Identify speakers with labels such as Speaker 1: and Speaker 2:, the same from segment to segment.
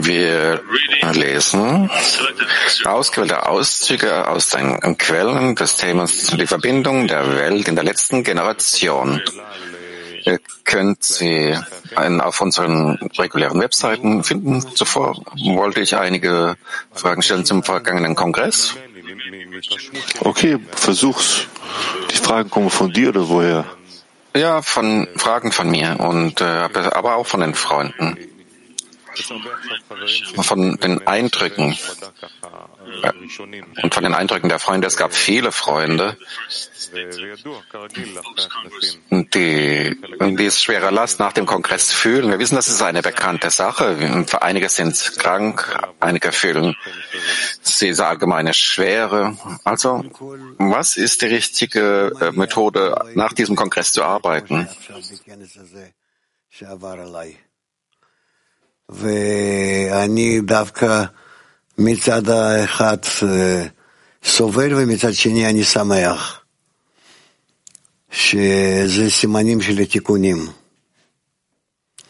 Speaker 1: Wir lesen ausgewählte Auszüge aus den Quellen des Themas die Verbindung der Welt in der letzten Generation. Ihr könnt sie auf unseren regulären Webseiten finden. Zuvor wollte ich einige Fragen stellen zum vergangenen Kongress.
Speaker 2: Okay, versuch's. Die Fragen kommen von dir oder woher?
Speaker 1: Ja, von Fragen von mir und äh, aber auch von den Freunden von den Eindrücken äh, und von den Eindrücken der Freunde. Es gab viele Freunde, die, die es schwerer Last nach dem Kongress fühlen. Wir wissen, das ist eine bekannte Sache. Einige sind krank, einige fühlen diese allgemeine Schwere. Also, was ist die richtige äh, Methode, nach diesem Kongress zu arbeiten?
Speaker 3: ואני דווקא מצד האחד סובל ומצד שני אני שמח שזה סימנים של התיקונים.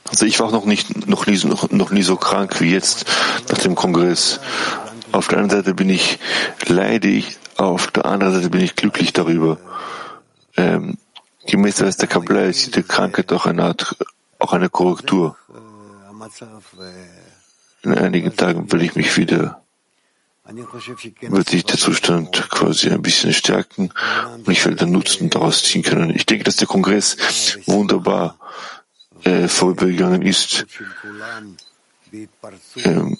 Speaker 2: Also ich war noch nicht, noch nie, noch, noch nie so krank wie jetzt nach dem Kongress. Auf der einen Seite bin ich leidig, auf der anderen Seite bin ich glücklich darüber. Ähm, gemäß der Kabbalah ist die Krankheit auch eine Art, auch eine Korrektur. In einigen Tagen will ich mich wieder, wird sich der Zustand quasi ein bisschen stärken und ich werde den Nutzen daraus ziehen können. Ich denke, dass der Kongress wunderbar äh, vorübergegangen ist. Ähm,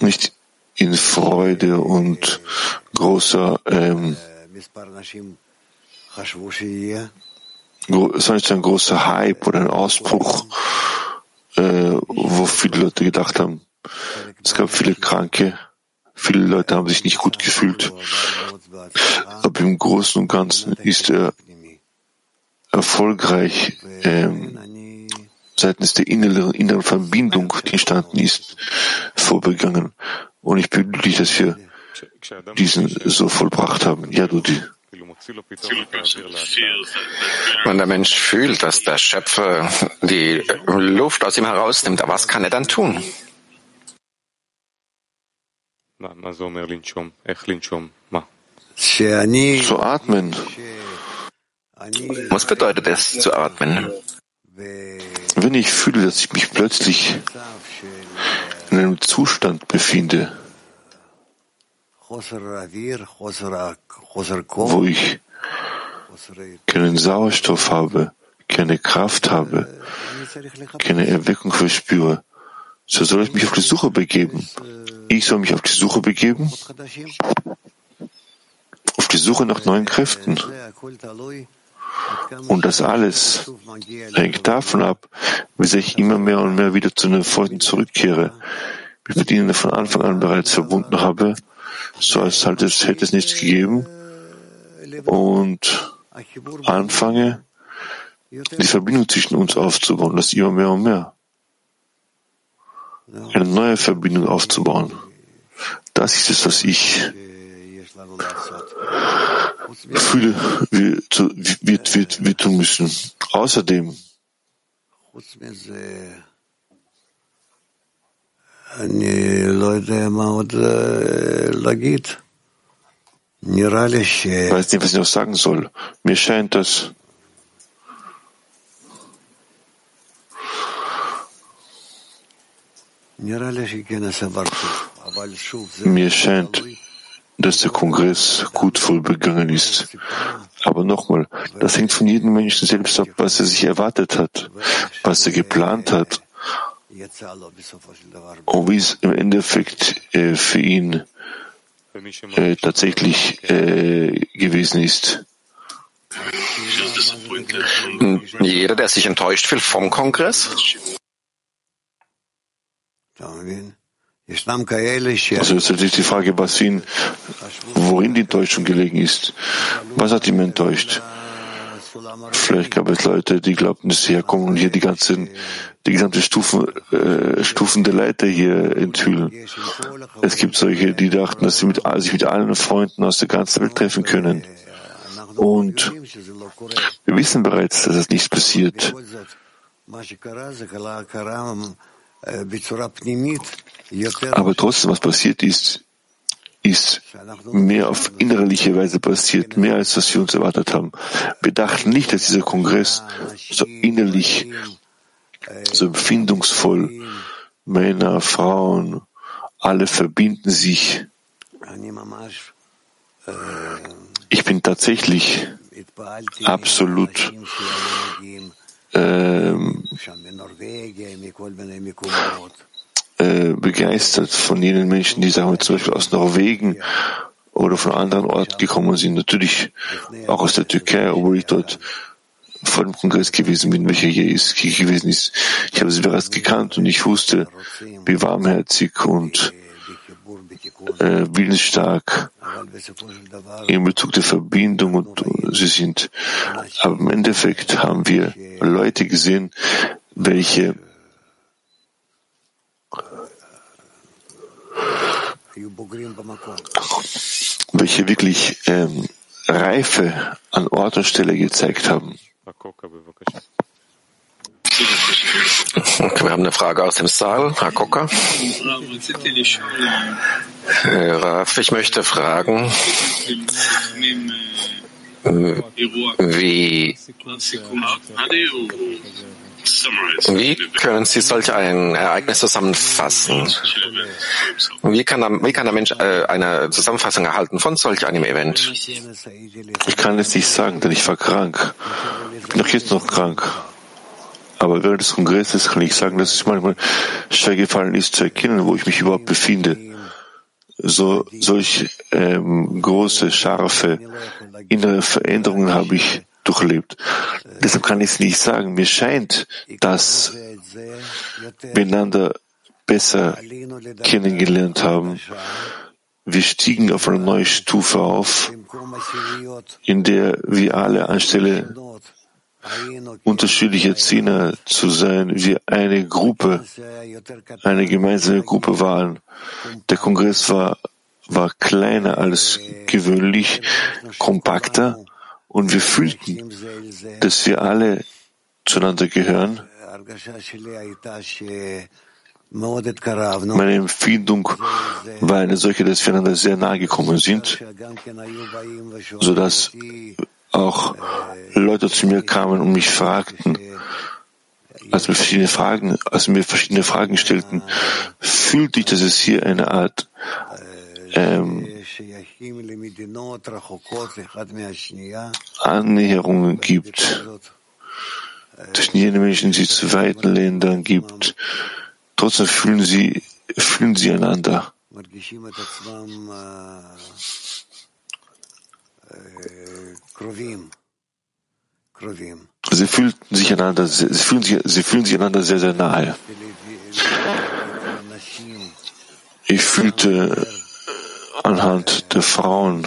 Speaker 2: nicht in Freude und großer ähm, es war nicht ein großer Hype oder ein Ausbruch, äh, wo viele Leute gedacht haben, es gab viele Kranke, viele Leute haben sich nicht gut gefühlt. Aber im Großen und Ganzen ist er erfolgreich ähm, seitens der inneren, inneren Verbindung, die entstanden ist, vorbegangen. Und ich bin glücklich, dass wir diesen so vollbracht haben. Ja, Dudi.
Speaker 1: Wenn der Mensch fühlt, dass der Schöpfer die Luft aus ihm herausnimmt, was kann er dann tun?
Speaker 2: Zu atmen.
Speaker 1: Was bedeutet es, zu atmen?
Speaker 2: Wenn ich fühle, dass ich mich plötzlich in einem Zustand befinde, wo ich keinen Sauerstoff habe, keine Kraft habe, keine Erweckung verspüre, so soll ich mich auf die Suche begeben. Ich soll mich auf die Suche begeben, auf die Suche nach neuen Kräften. Und das alles hängt davon ab, wie sehr ich immer mehr und mehr wieder zu den Freunden zurückkehre, wie ich mit ihnen von Anfang an bereits verbunden habe so als halt es hätte es nichts gegeben und anfange, die Verbindung zwischen uns aufzubauen, das immer mehr und mehr. Eine neue Verbindung aufzubauen. Das ist es, was ich fühle, wir, wir, wir, wir tun müssen. Außerdem
Speaker 3: אני לא יודע מה עוד להגיד. נראה לי ש...
Speaker 2: weiß nicht, was ich noch sagen soll. Mir scheint das, mir scheint, dass der Kongress gut vollbegangen ist. Aber nochmal, das hängt von jedem Menschen selbst ab, was er sich erwartet hat, was er geplant hat und wie es im Endeffekt äh, für ihn äh, tatsächlich äh, gewesen ist.
Speaker 1: Jeder, der sich enttäuscht fühlt vom Kongress?
Speaker 2: Also jetzt natürlich die Frage, was ihn, worin die Enttäuschung gelegen ist. Was hat ihn enttäuscht? Vielleicht gab es Leute, die glaubten, dass sie herkommen und hier die ganzen, die gesamte Stufen, äh, Stufen der Leiter hier enthüllen. Es gibt solche, die dachten, dass sie mit, sich mit allen Freunden aus der ganzen Welt treffen können. Und wir wissen bereits, dass das nicht passiert. Aber trotzdem, was passiert ist, ist mehr auf innerliche Weise passiert, mehr als was wir uns erwartet haben. Wir dachten nicht, dass dieser Kongress so innerlich, so empfindungsvoll, Männer, Frauen, alle verbinden sich. Ich bin tatsächlich absolut ähm, äh, begeistert von jenen Menschen, die sagen wir zum Beispiel aus Norwegen oder von anderen Orten gekommen sind. Natürlich auch aus der Türkei, obwohl ich dort vor dem Kongress gewesen bin, welcher hier ist, gewesen ist. Ich habe sie bereits gekannt und ich wusste, wie warmherzig und äh, willensstark in Bezug der Verbindung und sie sind. Aber im Endeffekt haben wir Leute gesehen, welche welche wirklich ähm, Reife an Ort und Stelle gezeigt haben.
Speaker 1: Wir haben eine Frage aus dem Saal. Herr Kocker. Äh, Raf, ich möchte fragen, wie, wie können Sie solch ein Ereignis zusammenfassen? Wie kann, wie kann der Mensch äh, eine Zusammenfassung erhalten von solch einem Event?
Speaker 2: Ich kann es nicht sagen, denn ich war krank. Bin auch jetzt noch krank. Aber während des Kongresses kann ich sagen, dass es manchmal schwer gefallen ist zu erkennen, wo ich mich überhaupt befinde. So, solch ähm, große, scharfe innere Veränderungen habe ich durchlebt. Deshalb kann ich es nicht sagen. Mir scheint, dass wir einander besser kennengelernt haben. Wir stiegen auf eine neue Stufe auf, in der wir alle anstelle unterschiedliche Zehner zu sein, wir eine Gruppe, eine gemeinsame Gruppe waren. Der Kongress war, war kleiner als gewöhnlich, kompakter und wir fühlten, dass wir alle zueinander gehören. Meine Empfindung war eine solche, dass wir einander sehr nahe gekommen sind, sodass auch Leute zu mir kamen und mich fragten, als mir verschiedene Fragen, als mir verschiedene Fragen stellten, fühlte ich, dass es hier eine Art ähm, Annäherungen gibt zwischen jenen Menschen, die zu weiten Ländern gibt. Trotzdem fühlen sie, fühlen sie einander. Sie fühlten sich einander, sie fühlen sich, sie fühlen sich einander sehr, sehr nahe. Ich fühlte anhand der Frauen,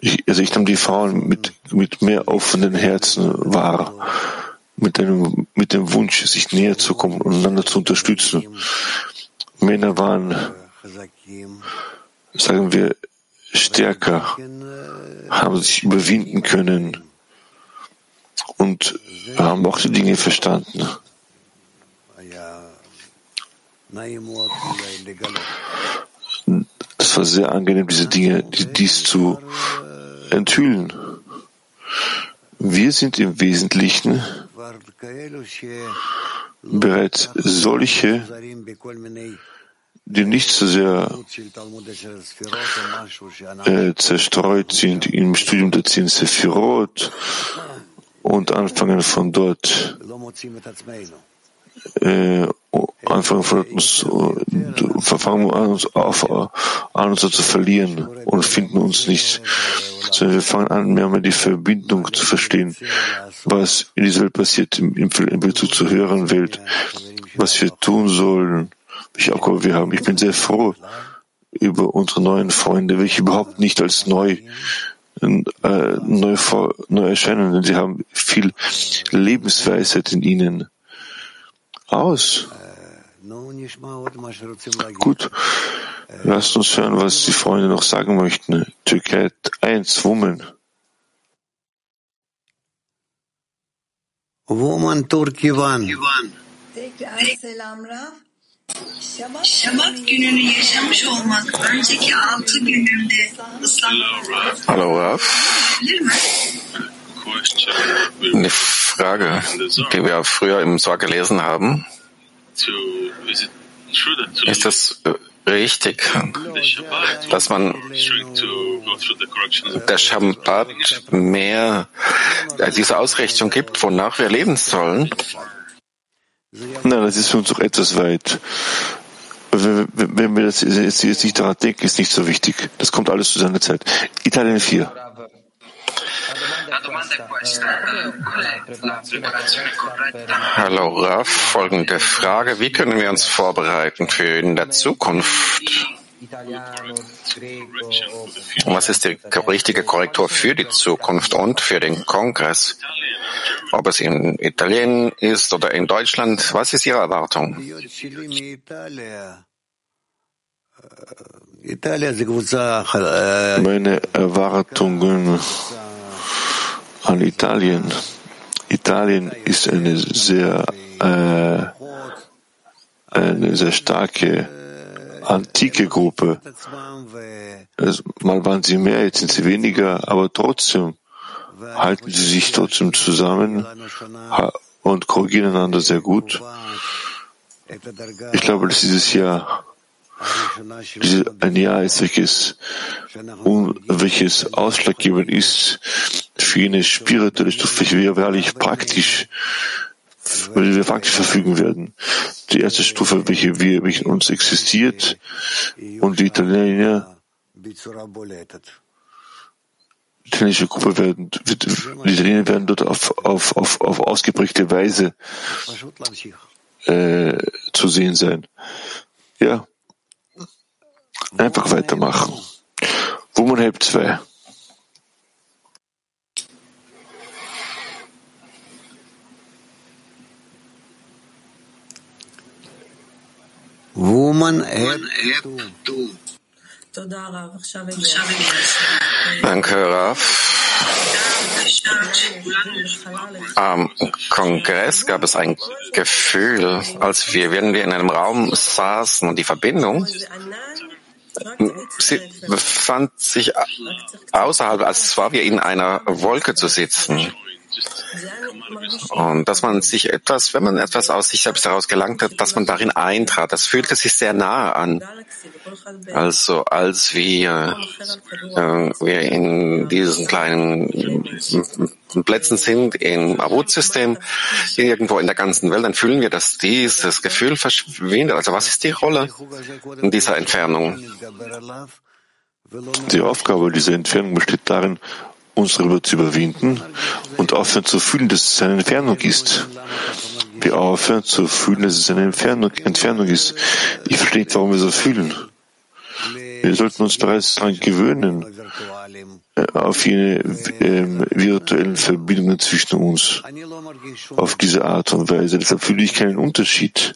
Speaker 2: ich, also ich nahm die Frauen mit, mit mehr offenen Herzen wahr, mit dem, mit dem Wunsch, sich näher zu kommen und einander zu unterstützen. Männer waren, sagen wir, stärker, haben sich überwinden können und haben auch die Dinge verstanden. Es war sehr angenehm, diese Dinge, dies zu enthüllen. Wir sind im Wesentlichen bereits solche, die nicht so sehr äh, zerstreut sind im Studium der zehn Sephirot und anfangen von dort äh, anfangen von uns, fangen an uns auf, an uns zu verlieren und finden uns nicht, sondern wir fangen an, mehr und mehr die Verbindung zu verstehen, was in dieser Welt passiert, im Bezug zur höheren Welt, was wir tun sollen, welche Aufgabe wir haben. Ich bin sehr froh über unsere neuen Freunde, welche überhaupt nicht als neu äh, neu, vor, neu erscheinen, denn sie haben viel Lebensweisheit in ihnen aus. Gut, lasst uns hören, was die Freunde noch sagen möchten. Türkei 1, Woman.
Speaker 3: Woman Turkivan.
Speaker 4: Şabat gününü yaşamış olmak önceki altı günümde ıslanmak
Speaker 1: Hallo Raf.
Speaker 4: olabilir mi?
Speaker 1: Die Frage, die wir früher im Sorg gelesen haben, ist es richtig, dass man der Shabbat mehr äh, diese Ausrichtung gibt, wonach wir leben sollen?
Speaker 2: Nein, das ist für uns doch etwas weit. Wenn wenn wir das jetzt nicht daran denken, ist nicht so wichtig. Das kommt alles zu seiner Zeit. Italien 4.
Speaker 1: Hallo Raf, folgende Frage. Wie können wir uns vorbereiten für in der Zukunft? Was ist die richtige Korrektur für die Zukunft und für den Kongress? Ob es in Italien ist oder in Deutschland, was ist Ihre Erwartung?
Speaker 2: Meine Erwartungen an Italien. Italien ist eine sehr, äh, eine sehr starke antike Gruppe. Mal waren sie mehr, jetzt sind sie weniger, aber trotzdem halten sie sich trotzdem zusammen und korrigieren einander sehr gut. Ich glaube, dass dieses Jahr diese, ein Jahr ist, welches, un, welches ausschlaggebend ist für eine spirituelle Stufe, wir wirklich praktisch, die wir praktisch verfügen werden. Die erste Stufe, welche wir, welche in uns existiert, und die Italiener, die italienische Gruppe werden, die Italiener werden dort auf, auf, auf, auf ausgeprägte Weise äh, zu sehen sein. Ja, Einfach weitermachen. Woman halb 2.
Speaker 3: Woman
Speaker 4: App 2.
Speaker 1: Danke, Raf. Am Kongress gab es ein Gefühl, als wir, wenn wir in einem Raum saßen und die Verbindung sie befand sich außerhalb, als war wir in einer Wolke zu sitzen. Und dass man sich etwas, wenn man etwas aus sich selbst heraus gelangt hat, dass man darin eintrat, das fühlte sich sehr nahe an. Also als wir, äh, wir in diesen kleinen äh, Plätzen sind im Avut-System, irgendwo in der ganzen Welt, dann fühlen wir, dass dieses Gefühl verschwindet. Also was ist die Rolle in dieser Entfernung?
Speaker 2: Die Aufgabe dieser Entfernung besteht darin, uns darüber zu überwinden und aufhören zu fühlen, dass es eine Entfernung ist. Wir aufhören zu fühlen, dass es eine Entfernung, Entfernung ist. Ich verstehe nicht, warum wir so fühlen. Wir sollten uns bereits daran gewöhnen, auf jene ähm, virtuellen Verbindungen zwischen uns, auf diese Art und Weise. Deshalb fühle ich keinen Unterschied.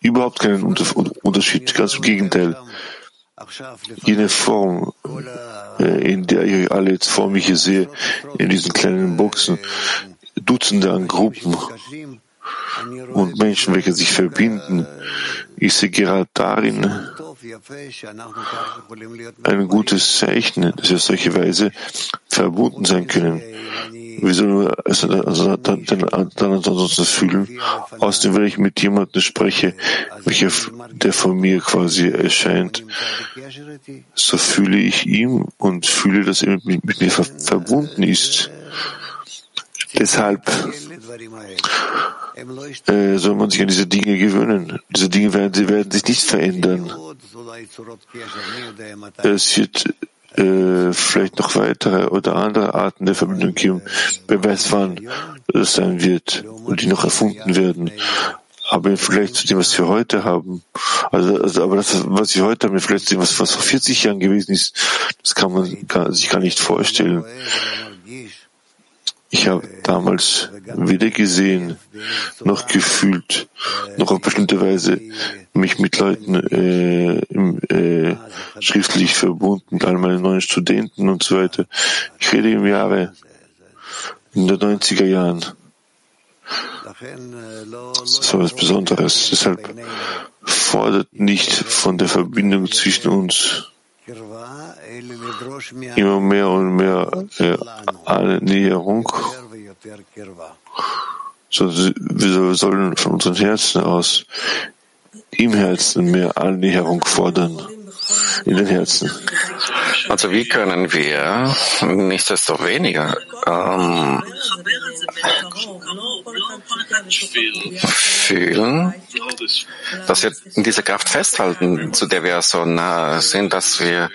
Speaker 2: Überhaupt keinen Unter Unterschied. Ganz im Gegenteil. Jene Form, äh, in der ich alle jetzt vor hier sehe, in diesen kleinen Boxen, Dutzende an Gruppen und Menschen, welche sich verbinden, ich sehe gerade darin ein gutes Zeichen, dass wir auf solche Weise verbunden sein können. Wir sollen also, dann, dann, dann ansonsten fühlen. Außerdem, wenn ich mit jemandem spreche, welcher, der von mir quasi erscheint, so fühle ich ihm und fühle, dass er mit, mit mir ver verbunden ist. Deshalb äh, soll man sich an diese Dinge gewöhnen. Diese Dinge werden, sie werden sich nicht verändern. Es wird äh, vielleicht noch weitere oder andere Arten der Verbindung geben. Wer weiß, wann es sein wird und die noch erfunden werden. Aber Vergleich zu dem, was wir heute haben, also, also aber das, was wir heute haben, Vergleich zu dem, was, was vor 40 Jahren gewesen ist, das kann man gar, sich gar nicht vorstellen. Ich habe damals weder gesehen, noch gefühlt, noch auf bestimmte Weise mich mit Leuten äh, im, äh, schriftlich verbunden, mit all meinen neuen Studenten und so weiter. Ich rede im Jahre in den 90er Jahren. so was Besonderes. Deshalb fordert nicht von der Verbindung zwischen uns immer mehr und mehr äh, Annäherung, so, wir sollen von unseren Herzen aus im Herzen mehr Annäherung fordern, in den Herzen.
Speaker 1: Also wie können wir nichtsdestoweniger ähm, fühlen, dass wir diese Kraft festhalten, zu der wir so nah sind, dass wir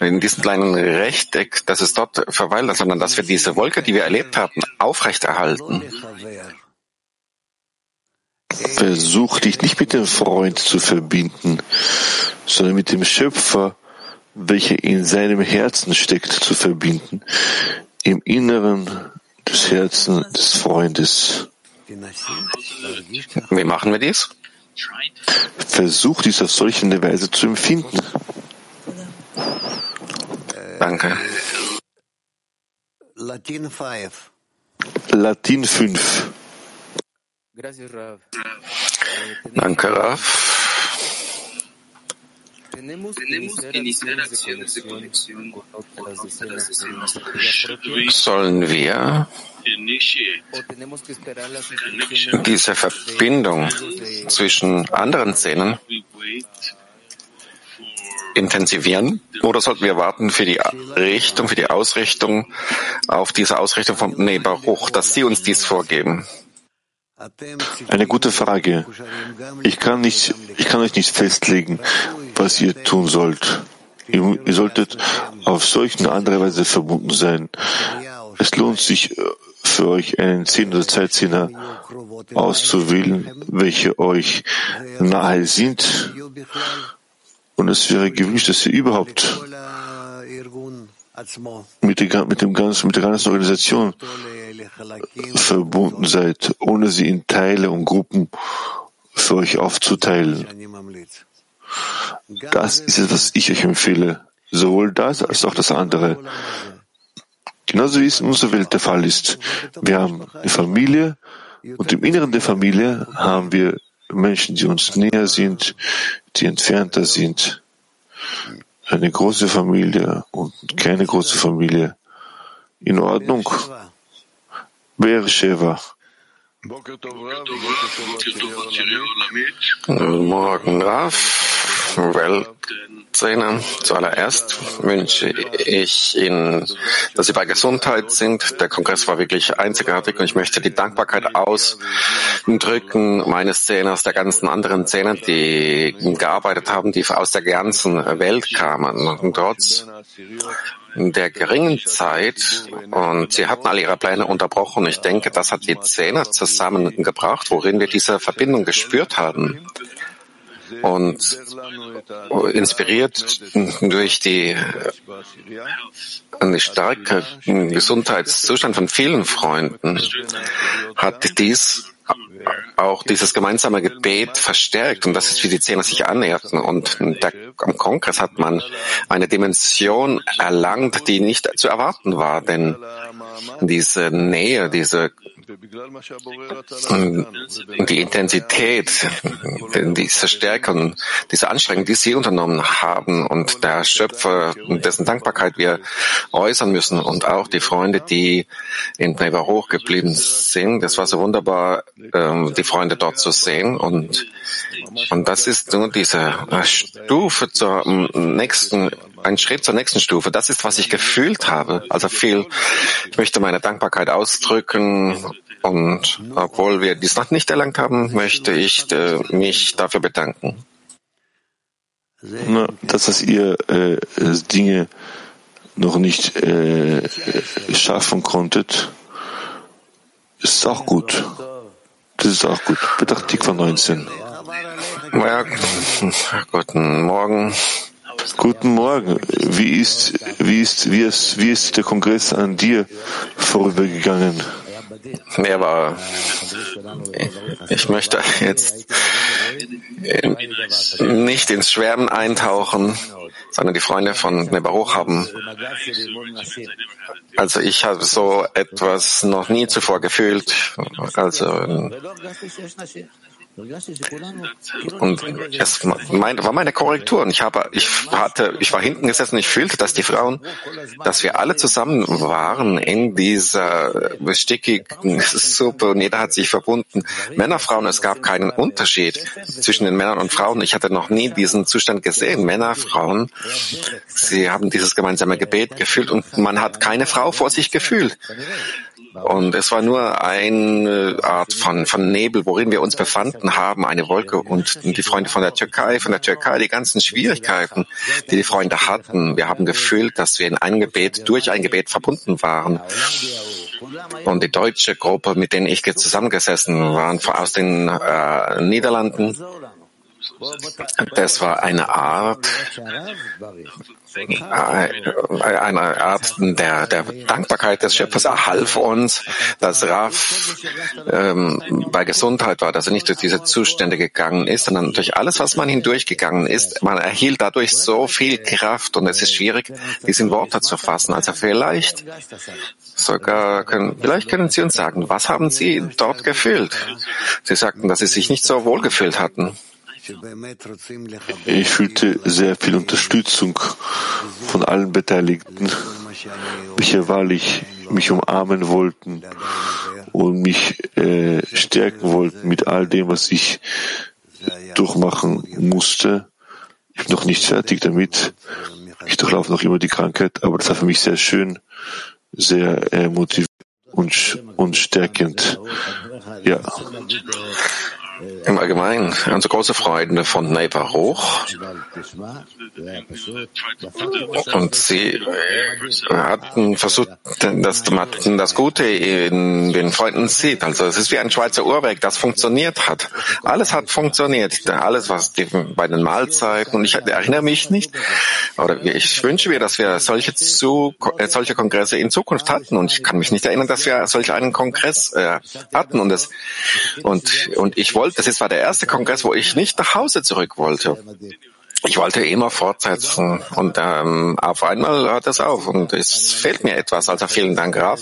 Speaker 1: in diesem kleinen Rechteck, dass es dort verweilt, sondern dass wir diese Wolke, die wir erlebt haben, aufrechterhalten.
Speaker 2: Versuch dich nicht mit dem Freund zu verbinden, sondern mit dem Schöpfer, welcher in seinem Herzen steckt, zu verbinden, im Inneren des Herzens des Freundes.
Speaker 1: Wie machen wir dies?
Speaker 2: Versuch dies auf solche Weise zu empfinden.
Speaker 1: Danke.
Speaker 3: Latin 5.
Speaker 2: Latin 5.
Speaker 1: Danke, Raf. Sollen wir diese Verbindung zwischen anderen Szenen intensivieren oder sollten wir warten für die Richtung, für die Ausrichtung auf diese Ausrichtung von Nebaruch, dass Sie uns dies vorgeben?
Speaker 2: Eine gute Frage. Ich kann, nicht, ich kann euch nicht festlegen, was ihr tun sollt. Ihr, ihr solltet auf solche andere Weise verbunden sein. Es lohnt sich äh, für euch einen Zehn- oder Zeitzehner auszuwählen, welche euch nahe sind. Und es wäre gewünscht, dass ihr überhaupt mit, der, mit, dem ganzen, mit der ganzen Organisation verbunden seid, ohne sie in Teile und Gruppen für euch aufzuteilen. Das ist es, was ich euch empfehle. Sowohl das als auch das andere. Genauso wie es in unserer Welt der Fall ist. Wir haben eine Familie und im Inneren der Familie haben wir Menschen, die uns näher sind, die entfernter sind. Eine große Familie und keine große Familie. In Ordnung. Beersheva.
Speaker 1: Morgen, Raf. Weltszene. Zuallererst wünsche ich Ihnen, dass Sie bei Gesundheit sind. Der Kongress war wirklich einzigartig und ich möchte die Dankbarkeit ausdrücken meine Szene aus der ganzen anderen Szene, die gearbeitet haben, die aus der ganzen Welt kamen. Und trotz der geringen Zeit und sie hatten alle ihre Pläne unterbrochen. Ich denke, das hat die Zähne zusammengebracht, worin wir diese Verbindung gespürt haben. Und inspiriert durch die, die starke Gesundheitszustand von vielen Freunden hat dies auch dieses gemeinsame Gebet verstärkt und das ist, wie die Zehner sich annäherten. Und der, am Kongress hat man eine Dimension erlangt, die nicht zu erwarten war, denn diese Nähe, diese die Intensität, diese Stärke und diese Anstrengung, die Sie unternommen haben und der Schöpfer, dessen Dankbarkeit wir äußern müssen und auch die Freunde, die in Bnei hoch geblieben sind. Das war so wunderbar, ähm, die Freunde dort zu sehen und, und das ist nur diese Stufe zur nächsten ein Schritt zur nächsten Stufe. Das ist, was ich gefühlt habe. Also viel, ich möchte meine Dankbarkeit ausdrücken und obwohl wir dies noch nicht erlangt haben, möchte ich äh, mich dafür bedanken.
Speaker 2: Na, dass, dass ihr äh, Dinge noch nicht äh, schaffen konntet, ist auch gut. Das ist auch gut. Bedacht von 19.
Speaker 1: Ja, guten Morgen.
Speaker 2: Guten Morgen. Wie ist, wie ist, wie ist, wie ist der Kongress an dir vorübergegangen?
Speaker 1: Nee, aber ich möchte jetzt nicht ins Schwärmen eintauchen, sondern die Freunde von Nebaruch haben. Also ich habe so etwas noch nie zuvor gefühlt. Also und es war meine Korrektur. Und ich habe, ich hatte, ich war hinten gesessen. Ich fühlte, dass die Frauen, dass wir alle zusammen waren in dieser stickigen Suppe und jeder hat sich verbunden. Männer, Frauen, es gab keinen Unterschied zwischen den Männern und Frauen. Ich hatte noch nie diesen Zustand gesehen. Männer, Frauen, sie haben dieses gemeinsame Gebet gefühlt und man hat keine Frau vor sich gefühlt. Und es war nur eine Art von, von Nebel, worin wir uns befanden haben, eine Wolke. Und die Freunde von der Türkei, von der Türkei, die ganzen Schwierigkeiten, die die Freunde hatten. Wir haben gefühlt, dass wir in ein Gebet, durch ein Gebet verbunden waren. Und die deutsche Gruppe, mit denen ich zusammengesessen war, aus den äh, Niederlanden, das war eine Art, eine Art der, der Dankbarkeit des Schöpfers. Er half uns, dass Raf ähm, bei Gesundheit war, dass er nicht durch diese Zustände gegangen ist, sondern durch alles, was man hindurchgegangen ist. Man erhielt dadurch so viel Kraft und es ist schwierig, diesen Worte zu fassen. Also vielleicht sogar können, vielleicht können Sie uns sagen, was haben Sie dort gefühlt? Sie sagten, dass Sie sich nicht so wohl gefühlt hatten.
Speaker 2: Ich fühlte sehr viel Unterstützung von allen Beteiligten, welche wahrlich mich umarmen wollten und mich äh, stärken wollten mit all dem, was ich durchmachen musste. Ich bin noch nicht fertig damit. Ich durchlaufe noch immer die Krankheit, aber das war für mich sehr schön, sehr äh, motivierend und, und stärkend. Ja
Speaker 1: im Allgemeinen unsere große Freude von Neighbor hoch. Und sie hatten versucht, dass man das Gute in den Freunden sieht. Also es ist wie ein Schweizer Uhrwerk, das funktioniert hat. Alles hat funktioniert. Alles, was die, bei den Mahlzeiten, und ich erinnere mich nicht, oder ich wünsche mir, dass wir solche, zu, äh, solche Kongresse in Zukunft hatten. Und ich kann mich nicht erinnern, dass wir solch einen Kongress äh, hatten. Und, das, und, und ich wollte, das war der erste Kongress, wo ich nicht nach Hause zurück wollte. Ich wollte immer fortsetzen und ähm, auf einmal hört es auf und es fehlt mir etwas. Also vielen Dank, Graf.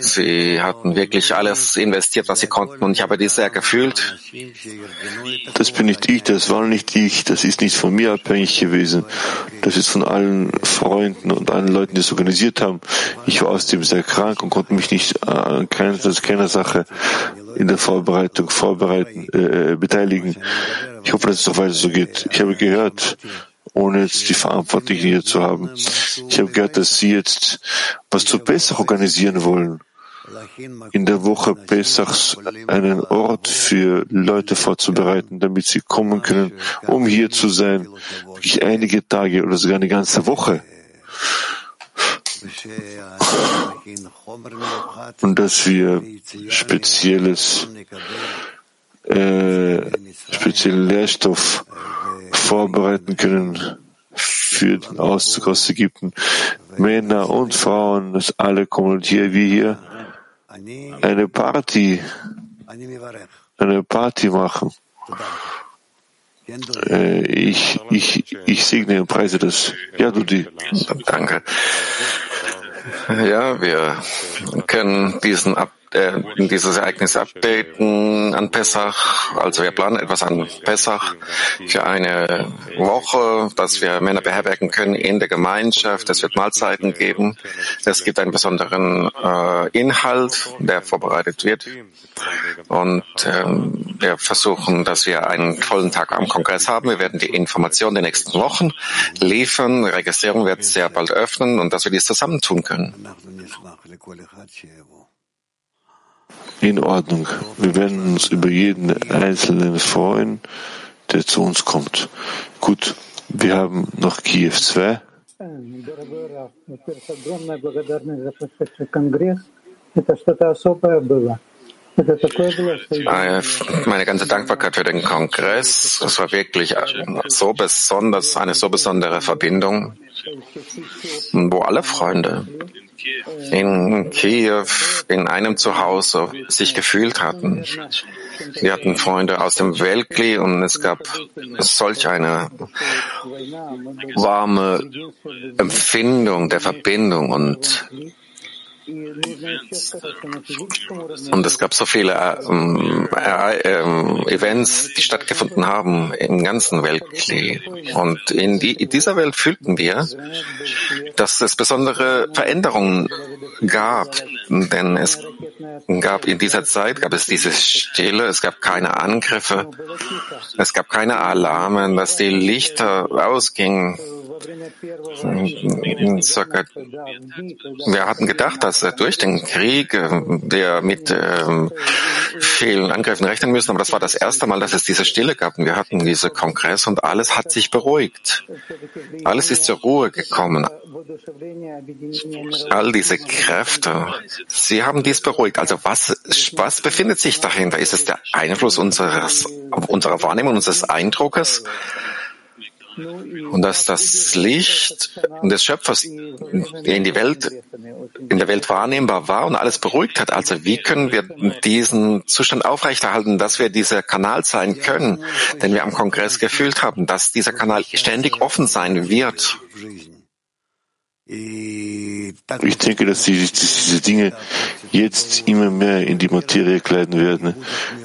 Speaker 1: Sie hatten wirklich alles investiert, was sie konnten und ich habe dies sehr gefühlt.
Speaker 2: Das bin nicht ich, das war nicht ich, das ist nicht von mir abhängig gewesen. Das ist von allen Freunden und allen Leuten, die es organisiert haben. Ich war außerdem sehr krank und konnte mich nicht an keiner, keiner Sache in der Vorbereitung vorbereiten, äh, beteiligen. Ich hoffe, dass es noch weiter so geht. Ich habe gehört, ohne jetzt die Verantwortlichen hier zu haben, ich habe gehört, dass Sie jetzt was zu Pesach organisieren wollen. In der Woche Pesachs einen Ort für Leute vorzubereiten, damit sie kommen können, um hier zu sein, wirklich einige Tage oder sogar eine ganze Woche und dass wir spezielles, äh, speziellen Lehrstoff vorbereiten können für den Auszug aus Ägypten. Männer und Frauen, dass alle kommen hier wie hier eine Party, eine Party machen. Äh, ich, ich, ich segne und preise das. Ja, du die.
Speaker 1: Danke. Ja, wir können diesen Ab äh, dieses Ereignis updaten an Pessach. Also wir planen etwas an Pessach für eine Woche, dass wir Männer beherbergen können in der Gemeinschaft. Es wird Mahlzeiten geben. Es gibt einen besonderen äh, Inhalt, der vorbereitet wird. Und ähm, wir versuchen, dass wir einen vollen Tag am Kongress haben. Wir werden die Informationen der nächsten Wochen liefern. Registrierung wird sehr bald öffnen und dass wir dies zusammen tun können.
Speaker 2: In Ordnung. Wir werden uns über jeden Einzelnen freuen, der zu uns kommt. Gut, wir haben noch Kiew 2.
Speaker 1: Meine ganze Dankbarkeit für den Kongress. Es war wirklich so besonders, eine so besondere Verbindung, wo alle Freunde in Kiew in einem Zuhause sich gefühlt hatten. Wir hatten Freunde aus dem Weltkrieg und es gab solch eine warme Empfindung der Verbindung und und es gab so viele ähm, äh, Events, die stattgefunden haben im ganzen Weltkrieg. Und in, die, in dieser Welt fühlten wir, dass es besondere Veränderungen gab, denn es gab in dieser Zeit gab es diese Stille, es gab keine Angriffe, es gab keine Alarme, dass die Lichter ausgingen. Wir hatten gedacht, dass durch den Krieg wir mit ähm, vielen Angriffen rechnen müssen, aber das war das erste Mal, dass es diese Stille gab. Und wir hatten diese Kongress und alles hat sich beruhigt. Alles ist zur Ruhe gekommen. All diese Kräfte, sie haben dies beruhigt. Also was, was befindet sich dahinter? Ist es der Einfluss unseres, unserer Wahrnehmung, unseres Eindruckes? Und dass das Licht des Schöpfers in die Welt, in der Welt wahrnehmbar war und alles beruhigt hat. Also wie können wir diesen Zustand aufrechterhalten, dass wir dieser Kanal sein können, den wir am Kongress gefühlt haben, dass dieser Kanal ständig offen sein wird?
Speaker 2: Ich denke, dass diese Dinge jetzt immer mehr in die Materie kleiden werden,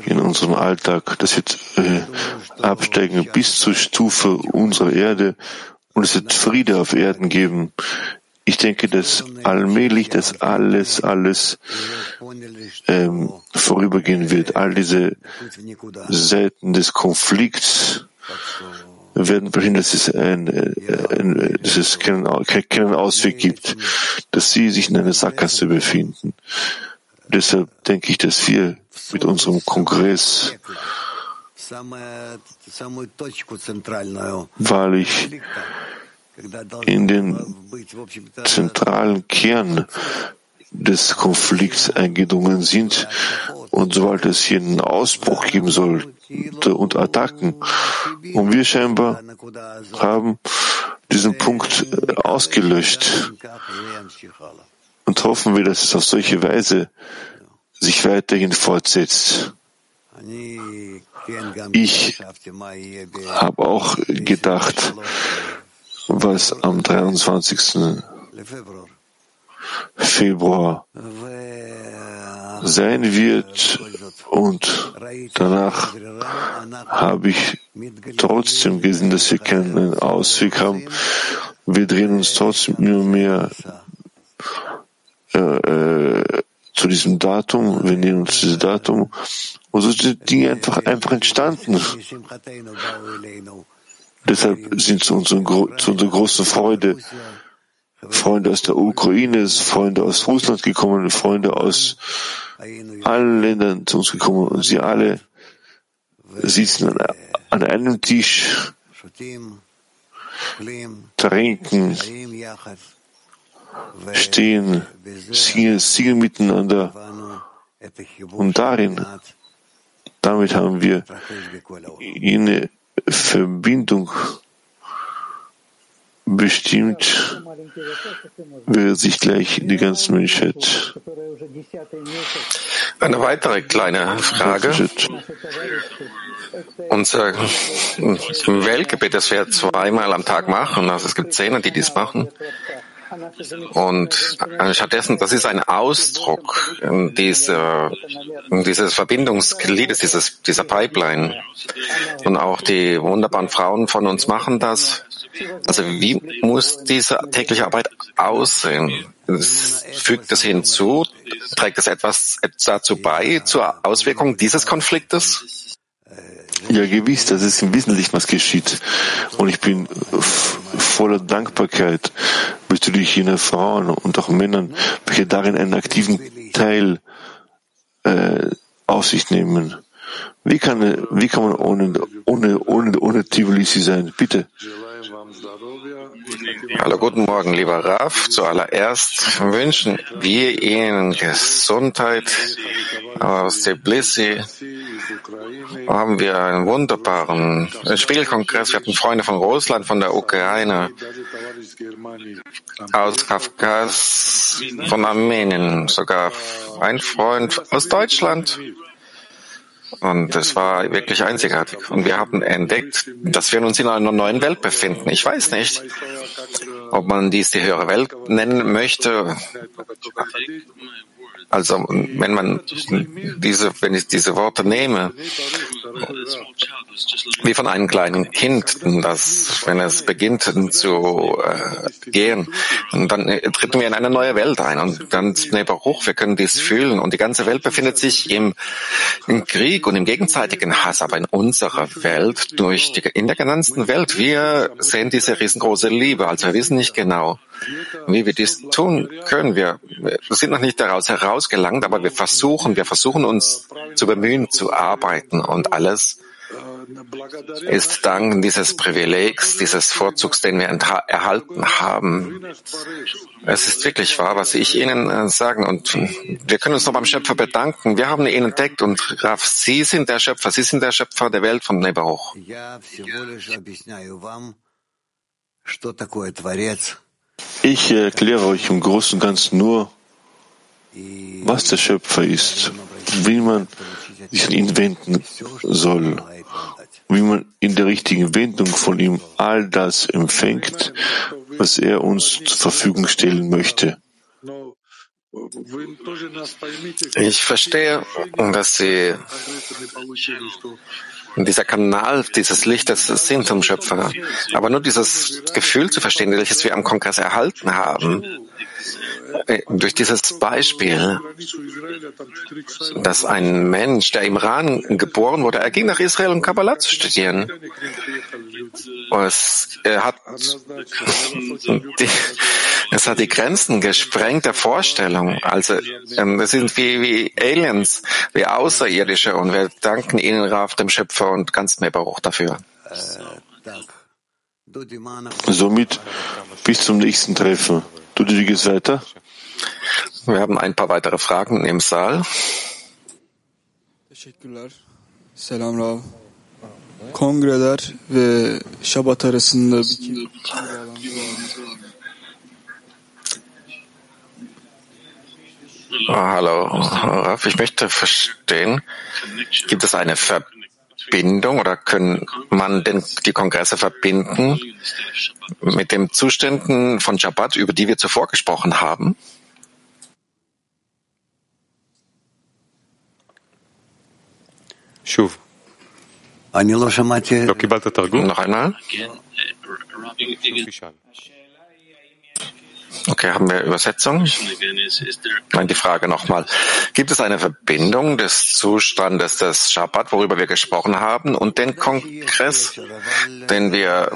Speaker 2: in unserem Alltag. Das wird äh, absteigen bis zur Stufe unserer Erde und es wird Friede auf Erden geben. Ich denke, dass allmählich das alles, alles ähm, vorübergehen wird. All diese Seiten des Konflikts werden verhindern, dass es, ein, ein, dass es keinen, keinen Ausweg gibt, dass sie sich in einer Sackgasse befinden. Deshalb denke ich, dass wir mit unserem Kongress wahrlich in den zentralen Kern des Konflikts eingedrungen sind und sobald es hier einen Ausbruch geben soll und Attacken und wir scheinbar haben diesen Punkt äh, ausgelöscht und hoffen wir, dass es auf solche Weise sich weiterhin fortsetzt. Ich habe auch gedacht, was am 23. Februar sein wird und danach habe ich trotzdem gesehen, dass wir keinen Ausweg haben. Wir drehen uns trotzdem nur mehr äh, äh, zu diesem Datum, wir nehmen uns dieses Datum und so sind Dinge einfach, einfach entstanden. Deshalb sind zu, unseren, zu unserer großen Freude Freunde aus der Ukraine, Freunde aus Russland gekommen, Freunde aus allen Ländern zu uns gekommen und sie alle sitzen an, an einem Tisch, trinken, stehen, singen, singen miteinander. Und darin, damit haben wir eine Verbindung bestimmt, wird sich gleich die ganze Menschheit.
Speaker 1: Eine weitere kleine Frage. Unser Weltgebet, das wir zweimal am Tag machen, also es gibt Zehner, die dies machen, und stattdessen, das ist ein Ausdruck dieser, dieses Verbindungsgliedes, dieses, dieser Pipeline. Und auch die wunderbaren Frauen von uns machen das. Also wie muss diese tägliche Arbeit aussehen? Fügt es hinzu? Trägt es etwas dazu bei, zur Auswirkung dieses Konfliktes?
Speaker 2: Ja, gewiss, das ist im Wesentlichen, was geschieht. Und ich bin voller Dankbarkeit bezüglich jener Frauen und auch Männern, welche darin einen aktiven Teil äh, auf sich nehmen. Wie kann, wie kann man ohne, ohne, ohne, ohne Tbilisi sein? Bitte.
Speaker 1: Hallo, guten Morgen, lieber Raf. Zuallererst wünschen wir Ihnen Gesundheit aus Tbilisi haben wir einen wunderbaren Spielkongress. Wir hatten Freunde von Russland, von der Ukraine. aus Kafkas, von Armenien, sogar ein Freund aus Deutschland. Und es war wirklich einzigartig. Und wir haben entdeckt, dass wir uns in einer neuen Welt befinden. Ich weiß nicht, ob man dies die höhere Welt nennen möchte. Also, wenn man diese, wenn ich diese Worte nehme, wie von einem kleinen Kind, das, wenn es beginnt zu äh, gehen, dann äh, treten wir in eine neue Welt ein und dann hoch, wir können dies fühlen und die ganze Welt befindet sich im, im Krieg und im gegenseitigen Hass, aber in unserer Welt, durch die, in der ganzen Welt, wir sehen diese riesengroße Liebe, also wir wissen nicht genau, wie wir dies tun können. Wir sind noch nicht daraus herausgelangt, aber wir versuchen, wir versuchen uns zu bemühen, zu arbeiten und alles ist dank dieses Privilegs, dieses Vorzugs, den wir erhalten haben. Es ist wirklich wahr, was ich Ihnen äh, sagen. Und wir können uns noch beim Schöpfer bedanken. Wir haben ihn entdeckt und Raf, Sie sind der Schöpfer. Sie sind der Schöpfer der Welt von Nebaruch.
Speaker 2: Ich erkläre euch im Großen und Ganzen nur, was der Schöpfer ist, wie man sich an ihn wenden soll, wie man in der richtigen Wendung von ihm all das empfängt, was er uns zur Verfügung stellen möchte.
Speaker 1: Ich verstehe, dass Sie dieser Kanal dieses Lichtes sind zum Schöpfer. Aber nur dieses Gefühl zu verstehen, welches wir am Kongress erhalten haben, durch dieses Beispiel, dass ein Mensch, der im Iran geboren wurde, er ging nach Israel, um Kabbalah zu studieren. Es, er hat die, es hat die Grenzen gesprengt der Vorstellung. Also ähm, wir sind wie, wie Aliens, wie Außerirdische und wir danken Ihnen, Raf, dem Schöpfer und ganz Nebaruch dafür.
Speaker 2: Somit bis zum nächsten Treffen. Du, wie geht's weiter?
Speaker 1: Wir haben ein paar weitere Fragen im Saal.
Speaker 5: Selam Rav. Kongreler ve Şabat arasında bir
Speaker 1: Hallo, Raf, ich möchte verstehen, gibt es eine Verbindung Verbindung oder können man denn die Kongresse verbinden mit den Zuständen von Shabbat, über die wir zuvor gesprochen haben?
Speaker 6: Shuv.
Speaker 1: Noch einmal. Okay, haben wir Übersetzung? Nein, die Frage nochmal. Gibt es eine Verbindung des Zustandes des Shabbat, worüber wir gesprochen haben, und den Kongress, den wir,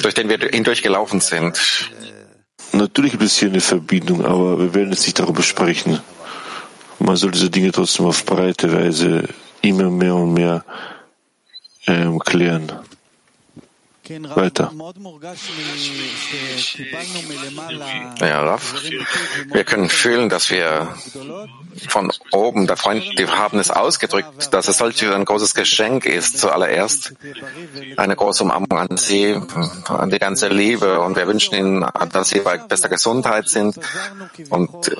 Speaker 1: durch den wir hindurchgelaufen sind?
Speaker 2: Natürlich gibt es hier eine Verbindung, aber wir werden jetzt nicht darüber sprechen. Man soll diese Dinge trotzdem auf breite Weise immer mehr und mehr ähm, klären. Weiter.
Speaker 1: Ja, Raff, wir können fühlen, dass wir von oben, der Freund, die haben es ausgedrückt, dass es solch ein großes Geschenk ist, zuallererst. Eine große Umarmung an Sie, an die ganze Liebe und wir wünschen Ihnen, dass Sie bei bester Gesundheit sind. Und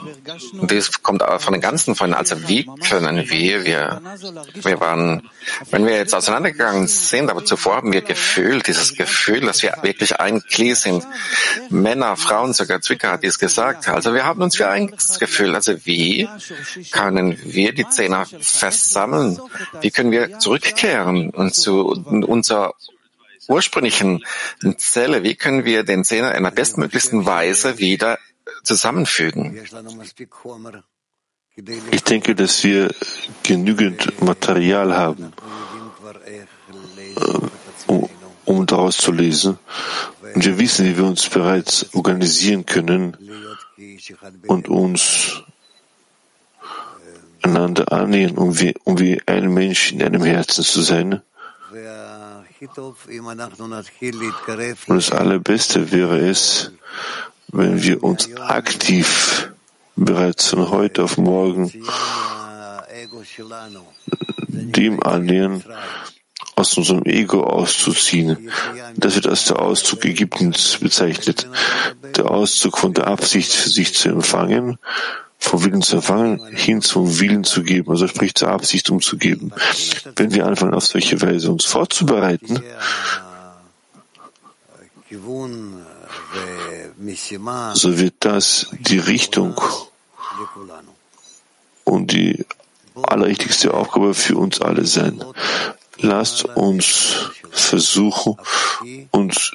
Speaker 1: dies kommt von den ganzen Freunden. Also wie können wir, wir, wir waren, wenn wir jetzt auseinandergegangen sind, aber zuvor haben wir gefühlt, dieses Gefühl, dass wir wirklich ein Kli sind. Männer, Frauen, sogar Zwicker hat dies gesagt. Also wir haben uns für eins gefühlt. Also wie können wir die Zehner versammeln? Wie können wir zurückkehren und zu unserer ursprünglichen Zelle? Wie können wir den Zehner in der bestmöglichsten Weise wieder zusammenfügen?
Speaker 2: Ich denke, dass wir genügend Material haben, um daraus zu lesen. Und wir wissen, wie wir uns bereits organisieren können und uns einander annähern, um wie, um wie ein Mensch in einem Herzen zu sein. Und das Allerbeste wäre es, wenn wir uns aktiv bereits von heute auf morgen dem annähern, aus unserem Ego auszuziehen. Das wird als der Auszug Ägyptens bezeichnet. Der Auszug von der Absicht sich zu empfangen, vom Willen zu empfangen, hin zum Willen zu geben, also sprich zur Absicht umzugeben. Wenn wir anfangen, auf solche Weise uns vorzubereiten, so wird das die Richtung und die allerrichtigste Aufgabe für uns alle sein. Lasst uns versuchen, uns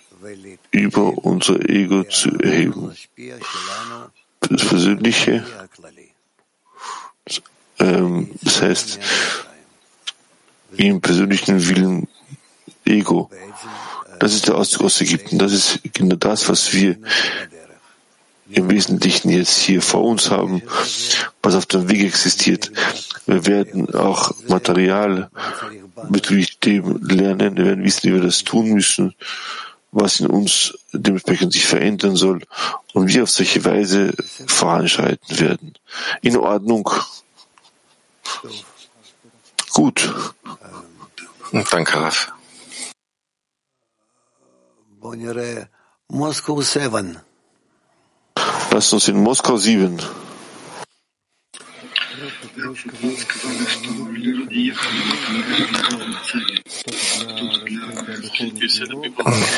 Speaker 2: über unser Ego zu erheben. Das Persönliche, ähm, das heißt, im persönlichen Willen Ego. Das ist der Auszug aus Ägypten. Das ist genau das, was wir im Wesentlichen jetzt hier vor uns haben, was auf dem Weg existiert. Wir werden auch Material bezüglich dem lernen, wir werden wissen, wie wir das tun müssen, was in uns dementsprechend sich verändern soll und wie auf solche Weise voranschreiten werden. In Ordnung. Gut.
Speaker 1: Danke, Raf.
Speaker 3: Moscow 7.
Speaker 2: Lasst uns in Moskau 7.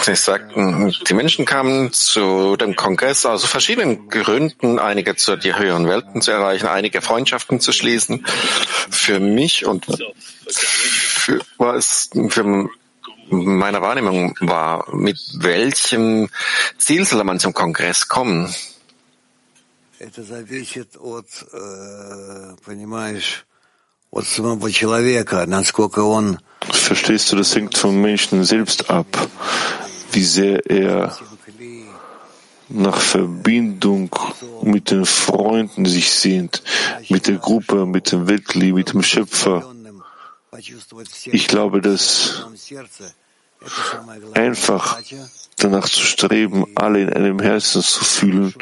Speaker 1: Sie sagten, die Menschen kamen zu dem Kongress aus verschiedenen Gründen, einige zu die höheren Welten zu erreichen, einige Freundschaften zu schließen. Für mich und für, war es für meine Wahrnehmung war, mit welchem Ziel soll man zum Kongress kommen?
Speaker 3: Это зависит от, понимаешь, от самого человека, насколько он
Speaker 2: Verstehst du, das hängt vom Menschen selbst ab, wie sehr er nach Verbindung mit den Freunden sich sehnt, mit der Gruppe, mit dem Weltli, mit dem Schöpfer. Ich glaube, dass einfach danach zu streben, alle in einem Herzen zu fühlen,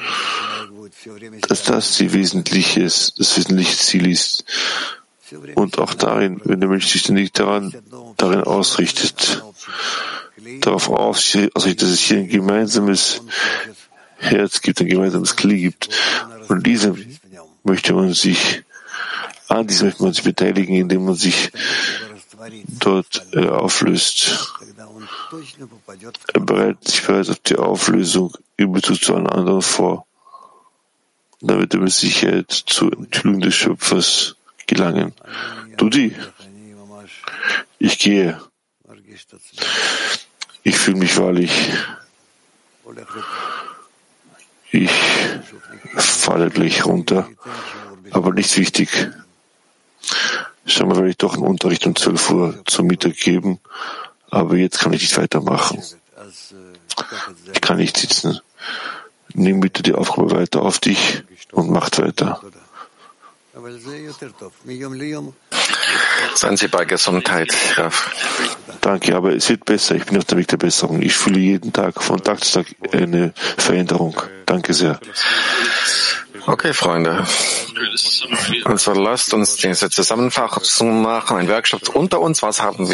Speaker 2: dass das die wesentliche, das wesentliche Ziel ist. Und auch darin, wenn der Mensch sich ständig daran, darin ausrichtet, darauf ausrichtet, dass es hier ein gemeinsames Herz gibt, ein gemeinsames Kli gibt. Und diesem möchte man sich, an diesem möchte man sich beteiligen, indem man sich dort äh, auflöst. Er bereitet sich bereits auf die Auflösung über zu allen anderen vor. Da wird er mit Sicherheit zur Enthüllung des Schöpfers gelangen. Dudi, ich gehe. Ich fühle mich wahrlich. Ich falle gleich runter, aber nicht wichtig. Schau mal, werde ich doch einen Unterricht um 12 Uhr zum Mittag geben, aber jetzt kann ich nicht weitermachen. Ich kann nicht sitzen. Nimm bitte die Aufgabe weiter auf dich und macht weiter.
Speaker 1: Seien Sie bei Gesundheit, Graf.
Speaker 2: Danke, aber es wird besser. Ich bin auf dem Weg der Besserung. Ich fühle jeden Tag, von Tag zu Tag eine Veränderung. Danke sehr.
Speaker 1: Okay, Freunde. Also lasst uns diese Zusammenfassung machen, ein Workshop unter uns. Was haben wir